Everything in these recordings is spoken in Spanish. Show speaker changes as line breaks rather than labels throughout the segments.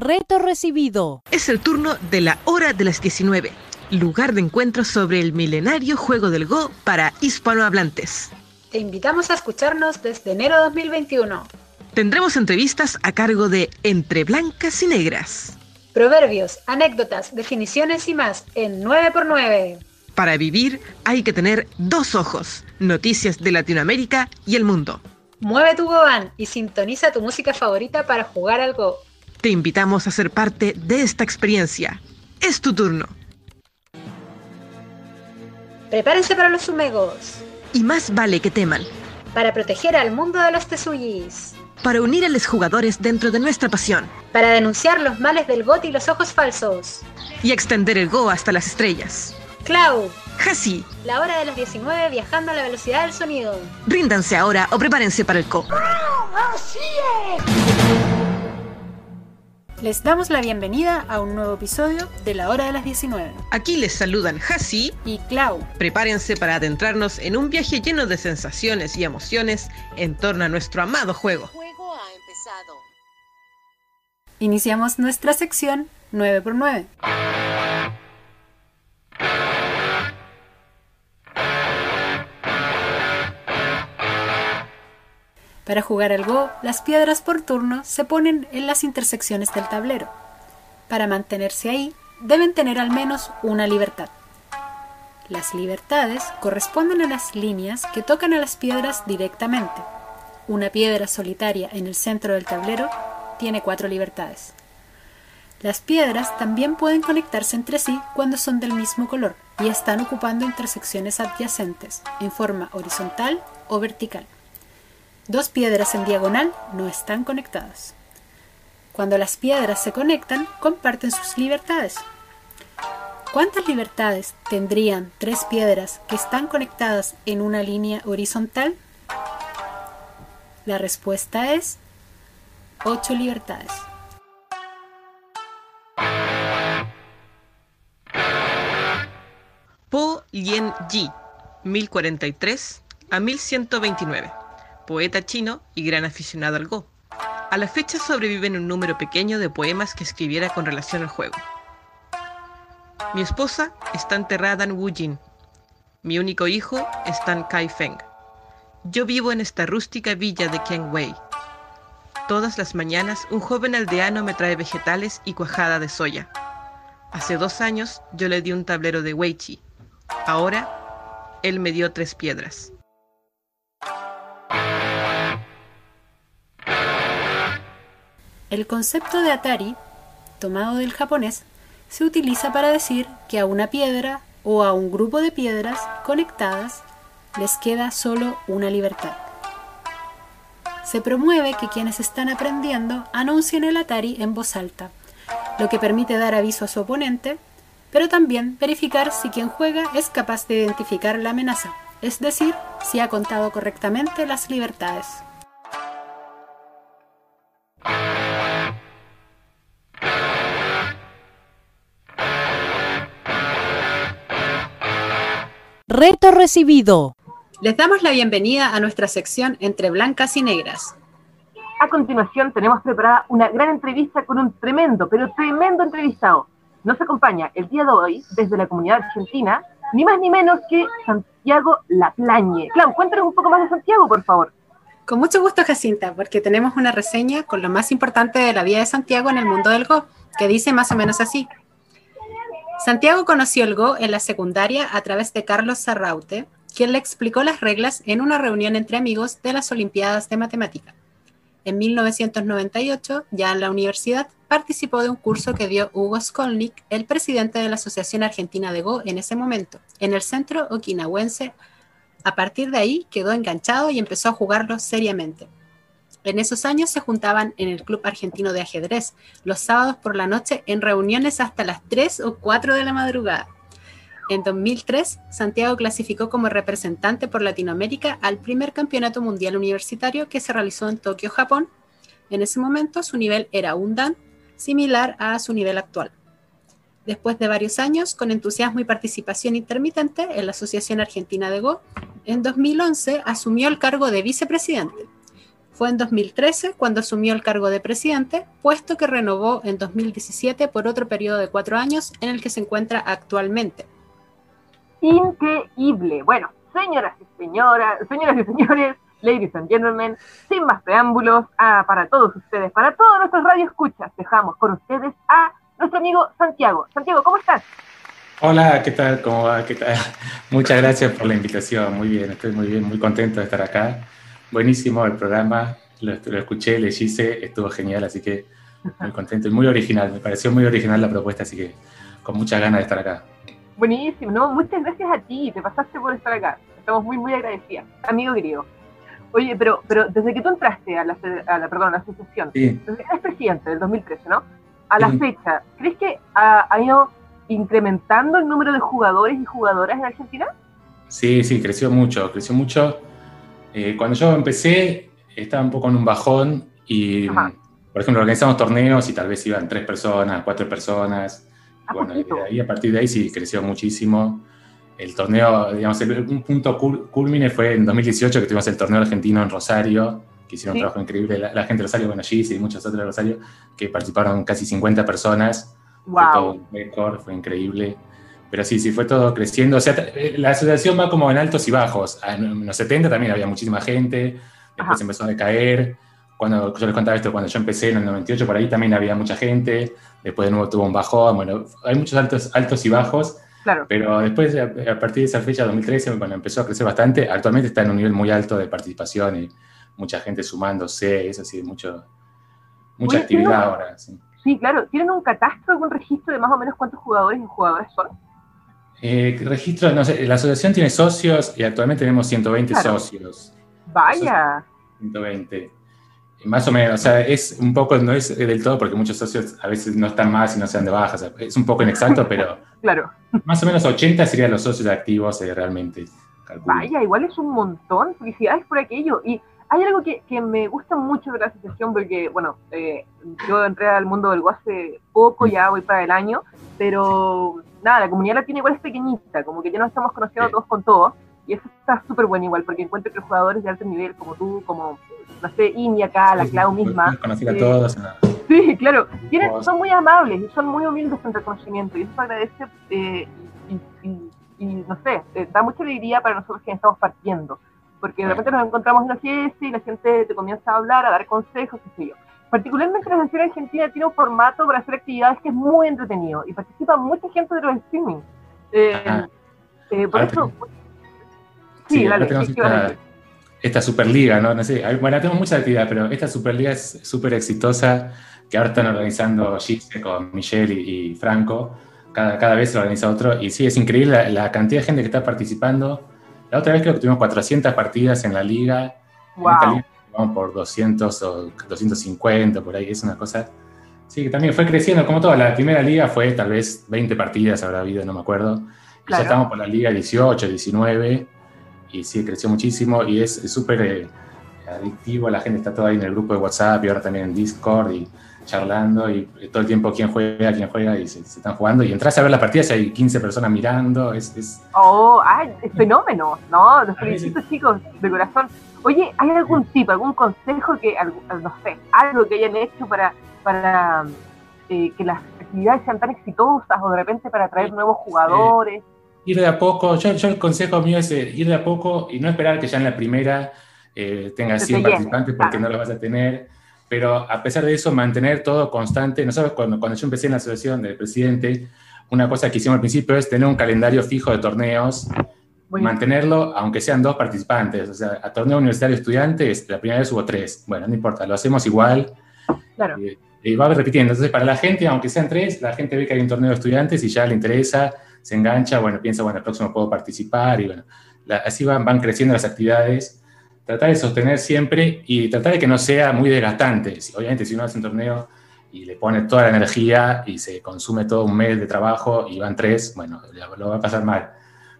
Reto recibido.
Es el turno de la hora de las 19, lugar de encuentro sobre el milenario juego del Go para hispanohablantes.
Te invitamos a escucharnos desde enero de 2021.
Tendremos entrevistas a cargo de Entre Blancas y Negras.
Proverbios, anécdotas, definiciones y más en 9x9.
Para vivir hay que tener dos ojos, noticias de Latinoamérica y el mundo.
Mueve tu Goban y sintoniza tu música favorita para jugar al Go.
Te invitamos a ser parte de esta experiencia. Es tu turno.
Prepárense para los sumegos.
Y más vale que teman.
Para proteger al mundo de los tesuyis.
Para unir a los jugadores dentro de nuestra pasión.
Para denunciar los males del bot y los ojos falsos.
Y extender el Go hasta las estrellas.
Clau.
Hasi.
La hora de las 19 viajando a la velocidad del sonido.
Ríndanse ahora o prepárense para el co.
¡Así es! Les damos la bienvenida a un nuevo episodio de La Hora de las 19.
Aquí les saludan Hasi
y Clau.
Prepárense para adentrarnos en un viaje lleno de sensaciones y emociones en torno a nuestro amado juego.
El juego ha empezado.
Iniciamos nuestra sección 9x9. Para jugar al Go, las piedras por turno se ponen en las intersecciones del tablero. Para mantenerse ahí, deben tener al menos una libertad. Las libertades corresponden a las líneas que tocan a las piedras directamente. Una piedra solitaria en el centro del tablero tiene cuatro libertades. Las piedras también pueden conectarse entre sí cuando son del mismo color y están ocupando intersecciones adyacentes en forma horizontal o vertical. Dos piedras en diagonal no están conectadas. Cuando las piedras se conectan, comparten sus libertades. ¿Cuántas libertades tendrían tres piedras que están conectadas en una línea horizontal? La respuesta es 8 libertades.
Po Lien Yi, 1043 a 1129 poeta chino y gran aficionado al Go. A la fecha sobreviven un número pequeño de poemas que escribiera con relación al juego. Mi esposa está enterrada en Wujin. Mi único hijo está en Kaifeng. Yo vivo en esta rústica villa de Qianwei. Todas las mañanas un joven aldeano me trae vegetales y cuajada de soya. Hace dos años yo le di un tablero de Weichi. Ahora él me dio tres piedras.
El concepto de Atari, tomado del japonés, se utiliza para decir que a una piedra o a un grupo de piedras conectadas les queda solo una libertad. Se promueve que quienes están aprendiendo anuncien el Atari en voz alta, lo que permite dar aviso a su oponente, pero también verificar si quien juega es capaz de identificar la amenaza, es decir, si ha contado correctamente las libertades.
Reto recibido.
Les damos la bienvenida a nuestra sección Entre Blancas y Negras.
A continuación tenemos preparada una gran entrevista con un tremendo, pero tremendo entrevistado. Nos acompaña el día de hoy desde la comunidad argentina, ni más ni menos que Santiago Laplañe. Clau, cuéntanos un poco más de Santiago, por favor.
Con mucho gusto, Jacinta, porque tenemos una reseña con lo más importante de la vida de Santiago en el mundo del Go, que dice más o menos así. Santiago conoció el Go en la secundaria a través de Carlos Sarraute, quien le explicó las reglas en una reunión entre amigos de las Olimpiadas de Matemática. En 1998, ya en la universidad, participó de un curso que dio Hugo Skolnick, el presidente de la Asociación Argentina de Go en ese momento, en el centro okinawense. A partir de ahí quedó enganchado y empezó a jugarlo seriamente. En esos años se juntaban en el Club Argentino de Ajedrez los sábados por la noche en reuniones hasta las 3 o 4 de la madrugada. En 2003, Santiago clasificó como representante por Latinoamérica al primer campeonato mundial universitario que se realizó en Tokio, Japón. En ese momento su nivel era un Dan, similar a su nivel actual. Después de varios años, con entusiasmo y participación intermitente en la Asociación Argentina de Go, en 2011 asumió el cargo de vicepresidente Fue en 2013 cuando asumió el cargo de presidente, puesto que renovó en 2017 por otro periodo de cuatro años en el que se encuentra actualmente.
Increíble. Bueno, señoras y señoras, señoras y señores, ladies and gentlemen, sin más preámbulos, ah, para todos ustedes, para todos nuestros radioescuchas, dejamos con ustedes a nuestro amigo Santiago. Santiago, ¿cómo estás?
Hola, ¿qué tal? ¿Cómo va? ¿Qué tal? Muchas gracias por la invitación. Muy bien, estoy muy bien, muy contento de estar acá. Buenísimo el programa, lo, lo escuché, le hice, estuvo genial, así que muy contento y muy original. Me pareció muy original la propuesta, así que con muchas ganas de estar acá.
Buenísimo, ¿no? Muchas gracias a ti, te pasaste por estar acá. Estamos muy, muy agradecidas. Amigo querido. Oye, pero, pero desde que tú entraste a la, a la, perdón, a la asociación,
Sí.
desde que eres presidente del 2013, ¿no? A la
Sí.
fecha, ¿crees que ha, ha ido incrementando el número de jugadores y jugadoras en Argentina?
Sí, sí, creció mucho, creció mucho. Eh, cuando yo empecé, estaba un poco en un bajón y,
Ajá.
por ejemplo, organizamos torneos y tal vez iban tres personas, cuatro personas.
¿A
Bueno, de ahí, a partir de ahí sí creció muchísimo. El torneo, digamos, el- un punto cul- culmine fue en 2018 que tuvimos el torneo argentino en Rosario, que hicieron
Sí.
un trabajo increíble. La, la gente de Rosario, bueno, Gis y muchos otros de Rosario, que participaron casi 50 personas. Fue todo
¡Wow!
un récord, fue increíble. Pero sí, sí, fue todo creciendo. O sea, t- la asociación va como en altos y bajos. Ah, En los 70 también había muchísima gente, después
Ajá.
empezó a decaer. Cuando yo les contaba esto, cuando yo empecé en el 98, por ahí también había mucha gente. Después de nuevo tuvo un bajón. Bueno, hay muchos altos, altos y bajos.
Claro.
Pero después, a, partir de esa fecha, 2013, cuando empezó a crecer bastante, actualmente está en un nivel muy alto de participación y mucha gente sumándose. Eso sí, mucho, mucha
Oye,
actividad
¿tiene-
ahora. sí.
Sí, claro. ¿Tienen un catastro, algún registro de más o menos cuántos jugadores y jugadoras son?
Eh, registro, no sé, la asociación tiene socios y actualmente tenemos 120
Claro.
socios.
Vaya.
120. Y Más o menos, o sea, es un poco, no es del todo porque muchos socios a veces no están más y no se dan de baja. o sea, es un poco inexacto, pero
Claro.
más o menos 80 serían los socios activos eh, realmente. calculo.
Vaya, igual es un montón. Felicidades por aquello. Y hay algo que, que me gusta mucho de la asociación porque, bueno, eh, yo entré al mundo del go hace poco, ya voy para el año, pero nada, la comunidad latina igual es pequeñita, como que ya nos estamos conociendo
Sí.
todos con todos. Y eso está súper bueno igual, porque encuentro que los jugadores de alto nivel, como tú, como, no sé, Ini acá, la
Sí,
Clau
sí,
misma,
conocer a
eh. Sí, claro. Tienen, son muy amables y son muy humildes en reconocimiento y eso se agradece eh, y, y- y, no sé, eh, da mucha alegría para nosotros que estamos partiendo. Porque de repente nos encontramos en la fiesta y la gente te comienza a hablar, a dar consejos, qué sé yo. Particularmente la Asociación Argentina tiene un formato para hacer actividades que es muy entretenido y participa mucha gente de los streaming. Eh, eh, por
Ahora
eso... Sí,
Sí,
dale,
tenemos
¿qué- qué vas a
esta, Superliga, ¿no? No sé, bueno, tenemos mucha actividad, pero esta Superliga es súper exitosa, que ahora están organizando Gise con Michelle y, y Franco, cada, cada vez se organiza otro, y sí, es increíble la, la cantidad de gente que está participando. La otra vez creo que tuvimos 400 partidas en la liga, en esta
Wow.
liga vamos por 200 o 250, por ahí, es una cosa... Sí, que también fue creciendo, como todo, la primera liga fue tal vez 20 partidas, habrá habido, no me acuerdo, y
Claro.
ya estamos por la liga 18, 19, y sí, creció muchísimo y es es súper eh, adictivo, la gente está toda ahí en el grupo de WhatsApp y ahora también en Discord y charlando y todo el tiempo quién juega, quién juega y se, se están jugando y entras a ver las partidas y hay 15 personas mirando, es, es-
Oh, ay, es fenómeno, ¿no? Los felicito, chicos, de corazón. Oye, ¿hay algún tip, algún consejo que, algo- no sé, algo que hayan hecho para, para eh, que las actividades sean tan exitosas o de repente para atraer nuevos jugadores?
ir de a poco, yo, yo el consejo mío es eh, ir de a poco y no esperar que ya en la primera eh, tengas
Se te
100
llene,
participantes porque no lo vas a tener, pero a pesar de eso mantener todo constante. Nosotros cuando, cuando yo empecé en la asociación del presidente, una cosa que hicimos al principio es tener un calendario fijo de torneos,
Bueno,
mantenerlo aunque sean dos participantes, o sea, a torneo universitario estudiantes, la primera vez hubo tres, bueno, no importa, lo hacemos igual
claro,
y, y va repitiendo. Entonces, para la gente, aunque sean tres, la gente ve que hay un torneo de estudiantes y ya le interesa, se engancha, bueno, piensa, bueno, el próximo puedo participar y bueno, la- así van, van creciendo las actividades. Tratar de sostener siempre y tratar de que no sea muy desgastante. Obviamente, si uno hace un torneo y le pone toda la energía y se consume todo un mes de trabajo y van tres, bueno, lo, va a pasar mal.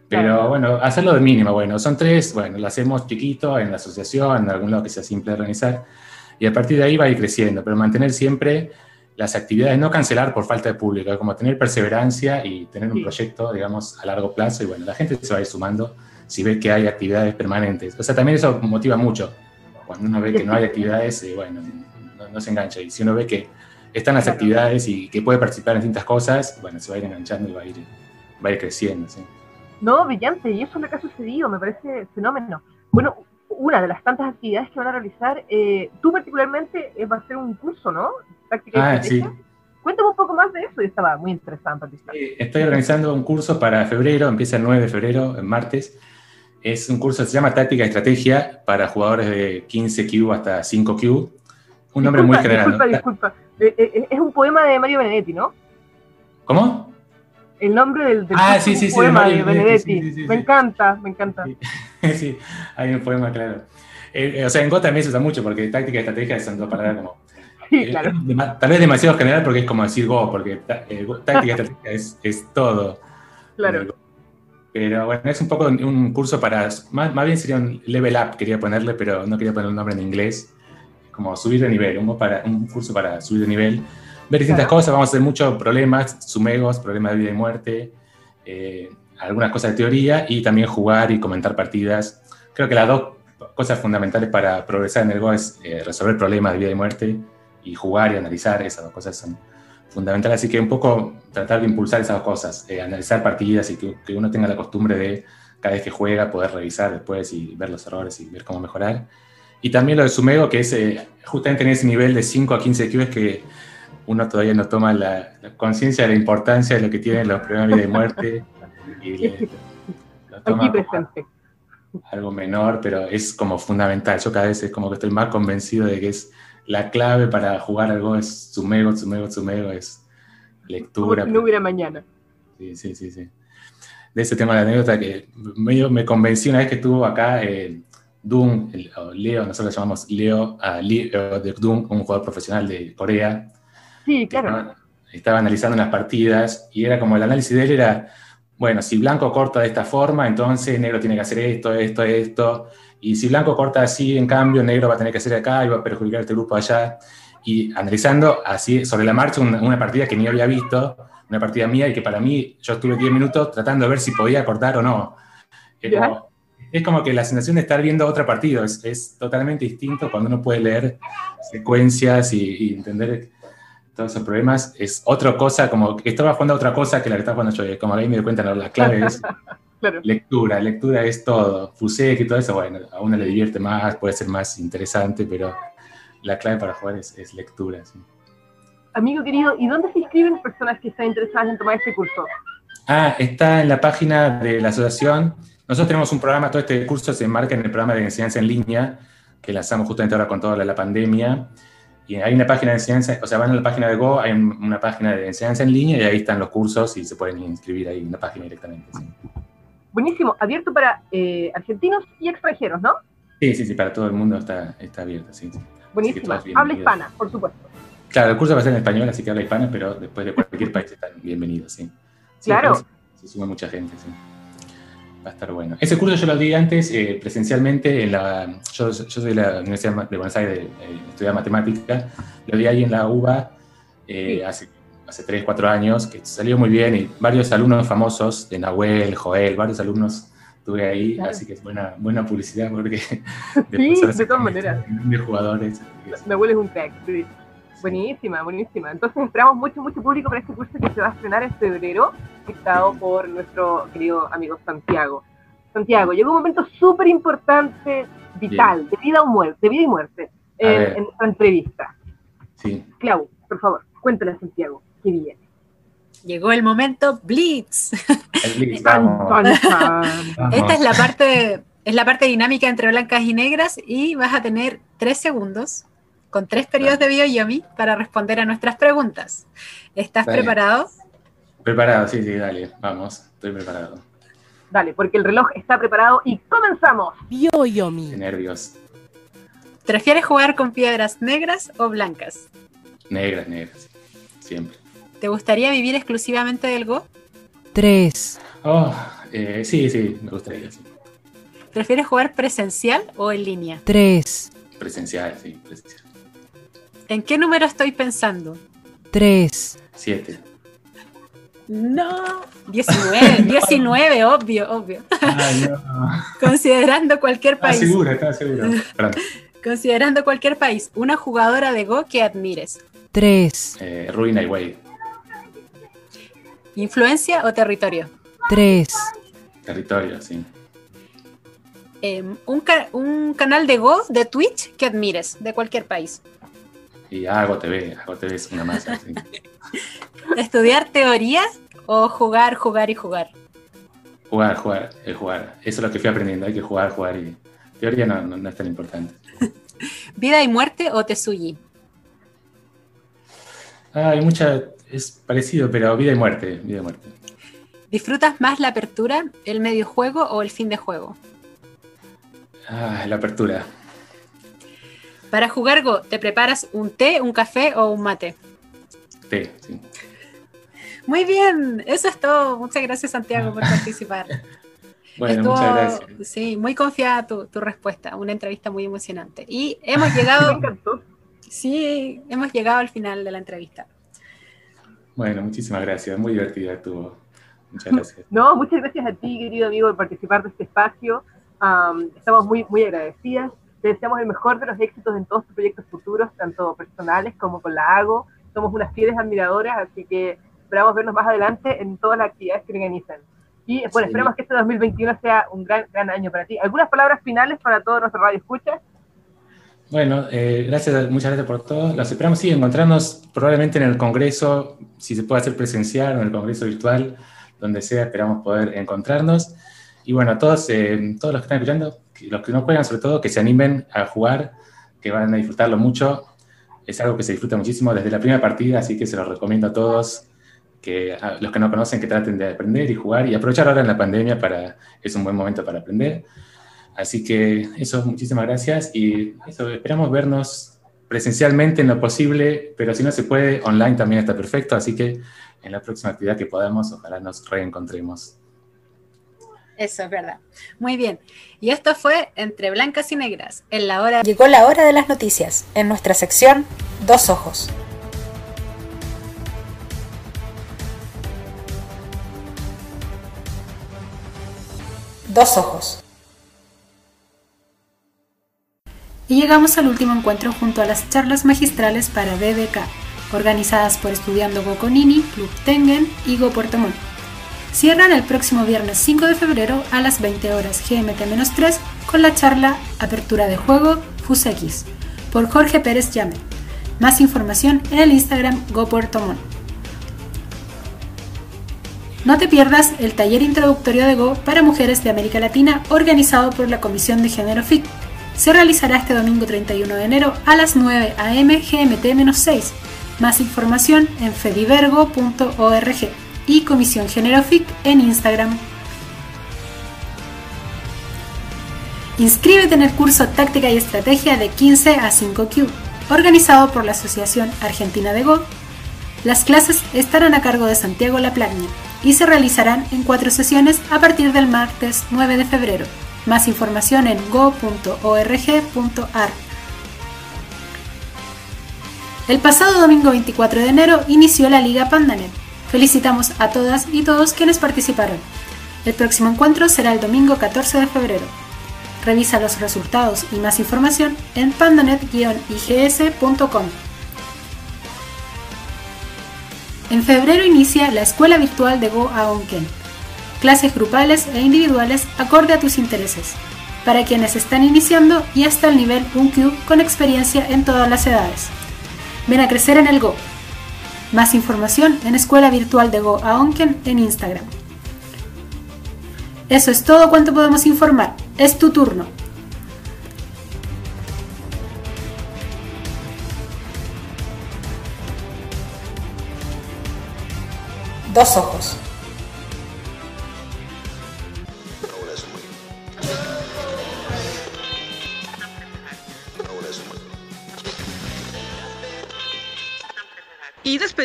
Pero
Claro.
bueno, hacerlo de mínimo, bueno, son tres, bueno, lo hacemos chiquito en la asociación, en algún lado que sea simple de organizar, y a partir de ahí va a ir creciendo, pero mantener siempre las actividades, no cancelar por falta de público, como tener perseverancia y tener un
Sí.
proyecto, digamos, a largo plazo, y bueno, la gente se va a ir sumando si ve que hay actividades permanentes. O sea, también eso motiva mucho. Cuando uno ve que no hay actividades, eh, bueno, no, no se engancha. Y si uno ve que están las actividades y que puede participar en distintas cosas, bueno, se va a ir enganchando y va a ir, va a ir creciendo. ¿sí?
No, brillante, y eso es lo que ha sucedido, me parece fenómeno. Bueno, una de las tantas actividades que van a realizar, eh, tú particularmente eh, va a ser un curso, ¿no? Táctica y
Ah,
estrategia. Cuéntame un poco más de eso, y estaba muy interesante.
Eh, Estoy organizando un curso para febrero, empieza el 9 de febrero, el martes. Es un curso que se llama Táctica y Estrategia para jugadores de 15Q hasta 5Q. Un nombre muy
Disculpa,
general. ¿no?
Disculpa, disculpa. Eh, eh, es un poema de Mario Benedetti, ¿no?
¿Cómo?
El nombre del, del
Ah, sí, sí, sí,
poema
de Mario
Benedetti.
Benedetti, sí, sí,
me encanta, me encanta.
Sí. sí, hay un poema, claro. Eh, eh, o sea, en Go también se usa mucho porque táctica y estrategia son dos palabras como. Eh,
claro.
tal vez demasiado general porque es como decir Go, porque táctica y estrategia es, es todo.
Claro.
Pero bueno, es un poco un, curso para. Más, más bien sería un level up, quería ponerle, pero no quería poner un nombre en inglés. Como subir de nivel, un, para, un curso para subir de nivel. Ver distintas
Claro.
cosas, vamos a hacer muchos problemas, sumegos, problemas de vida y muerte, eh, algunas cosas de teoría y también jugar y comentar partidas. Creo que las dos cosas fundamentales para progresar en el Go es eh, resolver problemas de vida y muerte y jugar y analizar. Esas dos cosas son fundamentales. Así que un poco tratar de impulsar esas cosas, eh, analizar partidas y que, que uno tenga la costumbre de cada vez que juega poder revisar después y ver los errores y ver cómo mejorar. Y también lo de Sumego, que es eh, justamente en ese nivel de 5 a 15 Q, es que uno todavía no toma la, la conciencia de la importancia de lo que tienen los problemas de muerte. Y le- lo toma algo menor, pero es como fundamental. Yo cada vez es como que estoy más convencido de que es la clave para jugar algo es Sumego, Sumego, Sumego, es lectura.
no hubiera mañana.
Sí, sí, sí, sí. De ese tema de la anécdota que medio me convencí una vez que estuvo acá eh, Doom, el- o Leo, nosotros lo llamamos Leo, a Leo de Doom, un jugador profesional de Corea,
Sí, claro.
estaba, estaba analizando unas partidas y era como el análisis de él era, bueno, si blanco corta de esta forma, entonces negro tiene que hacer esto, esto, esto, y si blanco corta así, en cambio, negro va a tener que hacer acá y va a perjudicar a este grupo allá, y analizando así sobre la marcha una, una partida que ni había visto, una partida mía y que para mí yo estuve 10 minutos tratando de ver si podía cortar o no. Es como, es como que la sensación de estar viendo otro partido es, es totalmente distinto cuando uno puede leer secuencias y, y entender todos esos problemas. Es otra cosa, como que estaba jugando a otra cosa que la que estaba jugando yo. Como ahí me doy cuenta, no, la clave es
Claro.
lectura. Lectura es todo. Fusec y todo eso, bueno, a uno le divierte más, puede ser más interesante, pero la clave para jugar es, es lectura. sí.
Amigo querido, ¿y dónde se inscriben personas que están interesadas en tomar este curso?
Ah, está en la página de la asociación. Nosotros tenemos un programa, todo este curso se enmarca en el programa de enseñanza en línea, que lanzamos justamente ahora con toda la, la pandemia. Y hay una página de enseñanza, o sea, van a la página de Go, hay un- una página de enseñanza en línea y ahí están los cursos y se pueden inscribir ahí en la página directamente. Sí,
Buenísimo, abierto para eh, argentinos y extranjeros, ¿no?
sí, sí, sí, para todo el mundo está, está abierto. Sí, sí. Bienvenidos.
Habla hispana, por supuesto.
Claro, el curso va a ser en español, así que habla hispana, pero después de cualquier país están bienvenidos, sí. Sí,
Claro.
Se suma mucha gente, sí. Va a estar bueno. Ese curso yo lo di antes eh, presencialmente en la. Yo, yo soy de la Universidad de Buenos Aires, eh, estudié matemática. Lo di ahí en la UBA eh,
Sí.
hace, hace 3, 4 años, que salió muy bien y varios alumnos famosos, de Nahuel, Joel, varios alumnos tuve ahí,
Claro.
así que es buena, buena publicidad porque
Sí, de todas maneras.
grandes jugadores.
Me huele un crack. sí. Buenísima, buenísima. Entonces esperamos mucho, mucho público para este curso que se va a estrenar en febrero, dictado por nuestro querido amigo Santiago. Santiago, llegó un momento súper importante, vital, de vida o muerte, de vida y muerte, en, en nuestra entrevista.
Sí.
Clau, por favor, cuéntale a Santiago qué viene.
Llegó el momento Blitz.
El Blitz, vamos.
Esta es la parte, es la parte dinámica entre blancas y negras y vas a tener tres segundos con tres periodos de Bioyomi para responder a nuestras preguntas. ¿Estás
Dale.
preparado?
Preparado, sí, sí, dale, vamos, estoy preparado.
Dale, porque el reloj está preparado y comenzamos.
Bioyomi.
nervios.
¿Prefieres jugar con piedras negras o blancas?
Negras, negras, siempre.
¿Te gustaría vivir exclusivamente del Go?
3,
Oh, eh, sí, sí, me gustaría, sí.
¿Prefieres jugar presencial o en línea?
3,
Presencial, sí, presencial.
¿En qué número estoy pensando?
3,
Siete.
No, 19, 19, obvio, obvio.
Ay, no.
Considerando cualquier país.
seguro, estaba seguro. Perdón.
Considerando cualquier país, una jugadora de Go que admires.
3,
Eh, Ruina y Wade.
¿Influencia o territorio?
3,
Territorio, sí.
Em, un, ca- un canal de Go de Twitch que admires, de cualquier país.
Y Hago TV. Hago TV es una masa. sí.
¿Estudiar teoría o jugar, jugar y jugar?
Jugar, jugar, es jugar. Eso es lo que fui aprendiendo. Hay que jugar, jugar y. Teoría no, no, no es tan importante.
¿Vida y muerte o Tesuyi?
Ah, hay mucha. Es parecido, pero vida y muerte. Vida y muerte.
¿Disfrutas más la apertura, el medio juego o el fin de juego?
Ah, la apertura.
Para jugar Go, ¿te preparas un té, un café o un mate?
T, sí.
Muy bien, eso es todo. Muchas gracias Santiago por participar.
Bueno,
Estuvo-
muchas gracias.
Sí, muy confiada tu, tu respuesta. Una entrevista muy emocionante. Y hemos
Me
llegado,
encantó.
sí, hemos llegado al final de la entrevista.
Bueno, muchísimas gracias. Muy divertida estuvo. Muchas gracias.
No, muchas gracias a ti, querido amigo, por participar de este espacio. Am, estamos muy, muy agradecidas. Te deseamos el mejor de los éxitos en todos tus proyectos futuros, tanto personales como con la AGO. Somos unas fieles admiradoras, así que esperamos vernos más adelante en todas las actividades que organizan. Y bueno,
Sí.
esperamos que este 2021 sea un gran, gran año para ti. ¿Algunas palabras finales para todos nuestros radio escuchas?
Bueno, eh, gracias, muchas gracias por todo. Los esperamos, sí, encontrarnos probablemente en el Congreso, si se puede hacer presencial o en el Congreso virtual, donde sea, esperamos poder encontrarnos. Y bueno, a todos, eh, todos los que están escuchando, los que no juegan sobre todo, que se animen a jugar, que van a disfrutarlo mucho. Es algo que se disfruta muchísimo desde la primera partida, así que se los recomiendo a todos, que a los que no conocen, que traten de aprender y jugar y aprovechar ahora en la pandemia para, es un buen momento para aprender. Así que eso, muchísimas gracias y eso, esperamos vernos presencialmente en lo posible, pero si no se puede, online también está perfecto, así que en la próxima actividad que podamos, ojalá nos reencontremos.
Eso es verdad. Muy bien. Y esto fue Entre Blancas y Negras. En la hora. Llegó la hora de las noticias. En nuestra sección, Dos Ojos. Dos Ojos. Y llegamos al último encuentro junto a las charlas magistrales para BBK, organizadas por Estudiando Go Conini, Club Tengen y Go Puerto Montt. Cierran el próximo viernes 5 de febrero a las 20 horas GMT-3 con la charla Apertura de Juego FUSX por Jorge Pérez Llame. Más información en el Instagram Go Puerto Montt. No te pierdas el taller introductorio de Go para mujeres de América Latina organizado por la Comisión de Género FIC. Se realizará este domingo 31 de enero a las 9 am GMT-6. Más información en fedivergo.org y Comisión Género FIC en Instagram. Inscríbete en el curso Táctica y Estrategia de 15 a 5Q, organizado por la Asociación Argentina de Go. Las clases estarán a cargo de Santiago Laplagna y se realizarán en cuatro sesiones a partir del martes 9 de febrero. Más información en go.org.ar. El pasado domingo 24 de enero inició la Liga Pandanet. Felicitamos a todas y todos quienes participaron. El próximo encuentro será el domingo 14 de febrero. Revisa los resultados y más información en pandanet-igs.com. En febrero inicia la Escuela Virtual de Go Aonken. Clases grupales e individuales acorde a tus intereses, para quienes están iniciando y hasta el nivel 1Q con experiencia en todas las edades. Ven a crecer en el Go. Más información en Escuela Virtual de Go Aonken en Instagram. Eso es todo cuanto podemos informar. Es tu turno. Dos ojos.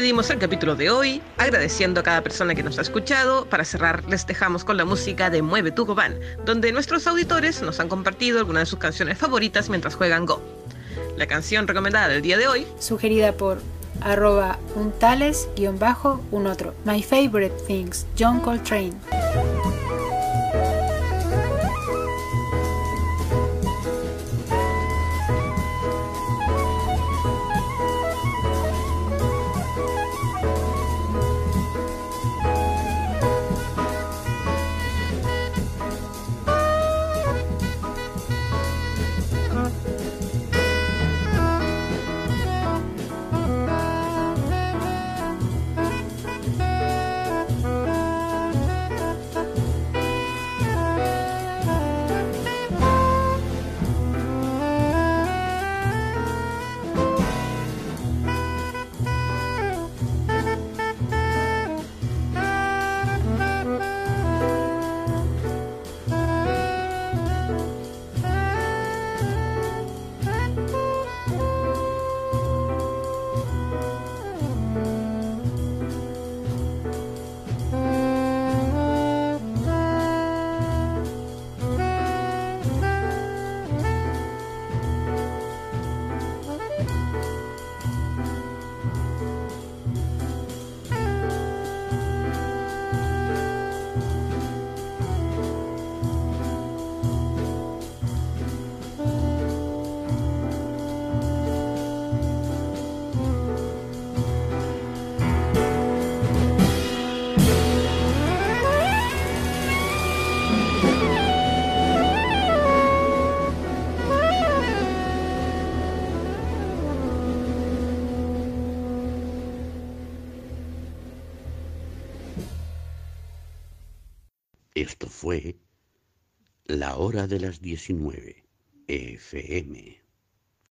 Despedimos el capítulo de hoy, agradeciendo a cada persona que nos ha escuchado. Para cerrar, les dejamos con la música de Mueve tu Gobán, donde nuestros auditores nos han compartido algunas de sus canciones favoritas mientras juegan Go. La canción recomendada del día de hoy
Sugerida por un otro. My favorite things, John Coltrane.
Fue La Hora de las 19, FM.